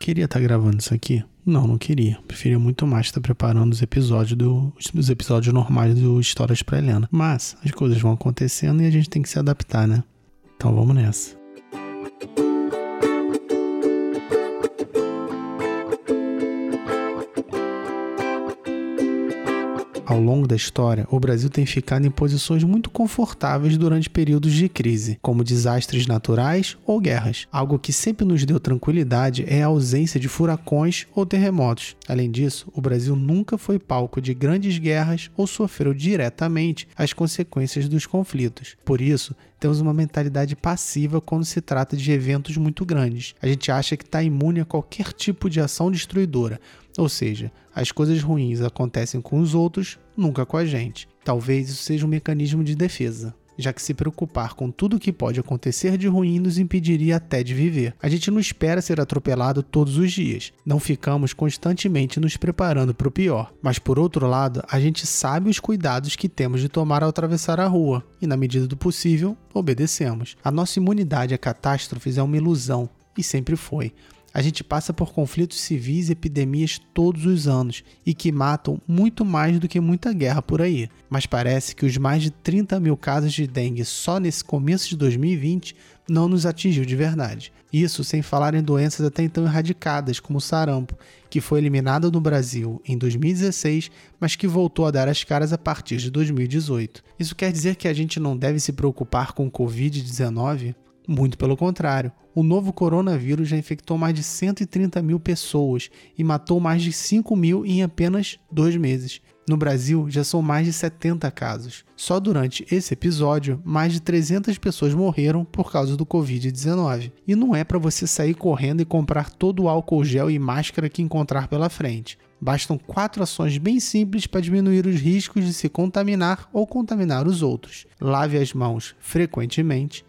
queria estar tá gravando isso aqui? Não, não queria. Preferia muito mais estar preparando os episódios do, os episódios normais do Histórias para Helena. Mas as coisas vão acontecendo e a gente tem que se adaptar, né? Então vamos nessa. Ao longo da história, o Brasil tem ficado em posições muito confortáveis durante períodos de crise, como desastres naturais ou guerras. Algo que sempre nos deu tranquilidade é a ausência de furacões ou terremotos. Além disso, o Brasil nunca foi palco de grandes guerras ou sofreu diretamente as consequências dos conflitos. Por isso, temos uma mentalidade passiva quando se trata de eventos muito grandes. A gente acha que está imune a qualquer tipo de ação destruidora, ou seja, as coisas ruins acontecem com os outros, nunca com a gente. Talvez isso seja um mecanismo de defesa já que se preocupar com tudo o que pode acontecer de ruim nos impediria até de viver. A gente não espera ser atropelado todos os dias, não ficamos constantemente nos preparando para o pior. Mas por outro lado, a gente sabe os cuidados que temos de tomar ao atravessar a rua e, na medida do possível, obedecemos. A nossa imunidade a catástrofes é uma ilusão e sempre foi. A gente passa por conflitos civis e epidemias todos os anos e que matam muito mais do que muita guerra por aí. Mas parece que os mais de 30 mil casos de dengue só nesse começo de 2020 não nos atingiu de verdade. Isso sem falar em doenças até então erradicadas, como o sarampo, que foi eliminada no Brasil em 2016, mas que voltou a dar as caras a partir de 2018. Isso quer dizer que a gente não deve se preocupar com o Covid-19? Muito pelo contrário, o novo coronavírus já infectou mais de 130 mil pessoas e matou mais de 5 mil em apenas dois meses. No Brasil, já são mais de 70 casos. Só durante esse episódio, mais de 300 pessoas morreram por causa do Covid-19. E não é para você sair correndo e comprar todo o álcool gel e máscara que encontrar pela frente. Bastam quatro ações bem simples para diminuir os riscos de se contaminar ou contaminar os outros. Lave as mãos frequentemente,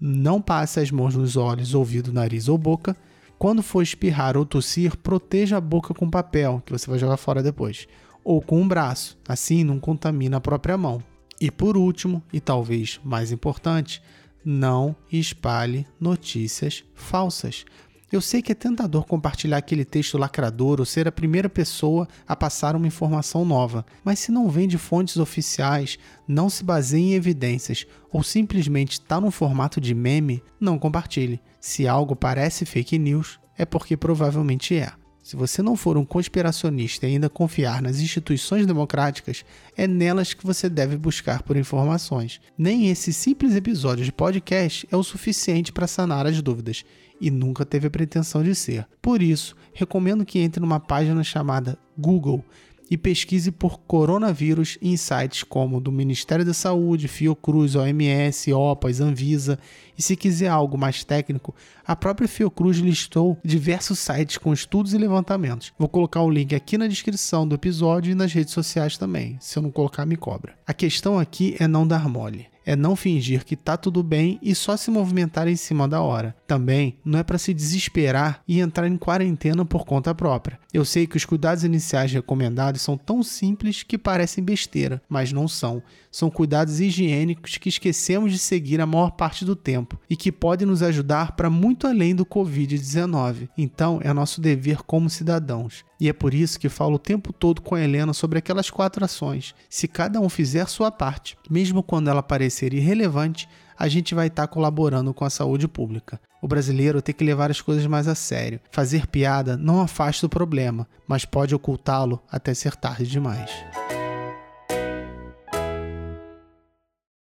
não passe as mãos nos olhos, ouvido, nariz ou boca. Quando for espirrar ou tossir, proteja a boca com papel, que você vai jogar fora depois, ou com um braço, assim não contamina a própria mão. E por último, e talvez mais importante, não espalhe notícias falsas. Eu sei que é tentador compartilhar aquele texto lacrador ou ser a primeira pessoa a passar uma informação nova, mas se não vem de fontes oficiais, não se baseia em evidências ou simplesmente está no formato de meme, não compartilhe. Se algo parece fake news, é porque provavelmente é. Se você não for um conspiracionista e ainda confiar nas instituições democráticas, é nelas que você deve buscar por informações. Nem esse simples episódio de podcast é o suficiente para sanar as dúvidas e nunca teve a pretensão de ser. Por isso, recomendo que entre numa página chamada Google e pesquise por coronavírus em sites como do Ministério da Saúde, Fiocruz, OMS, OPAS, Anvisa. E se quiser algo mais técnico, a própria Fiocruz listou diversos sites com estudos e levantamentos. Vou colocar o link aqui na descrição do episódio e nas redes sociais também. Se eu não colocar, me cobra. A questão aqui é não dar mole é não fingir que tá tudo bem e só se movimentar em cima da hora. Também não é para se desesperar e entrar em quarentena por conta própria. Eu sei que os cuidados iniciais recomendados são tão simples que parecem besteira, mas não são. São cuidados higiênicos que esquecemos de seguir a maior parte do tempo e que podem nos ajudar para muito além do Covid-19. Então, é nosso dever como cidadãos. E é por isso que falo o tempo todo com a Helena sobre aquelas quatro ações. Se cada um fizer sua parte, mesmo quando ela parecer irrelevante, a gente vai estar tá colaborando com a saúde pública. O brasileiro tem que levar as coisas mais a sério. Fazer piada não afasta o problema, mas pode ocultá-lo até ser tarde demais.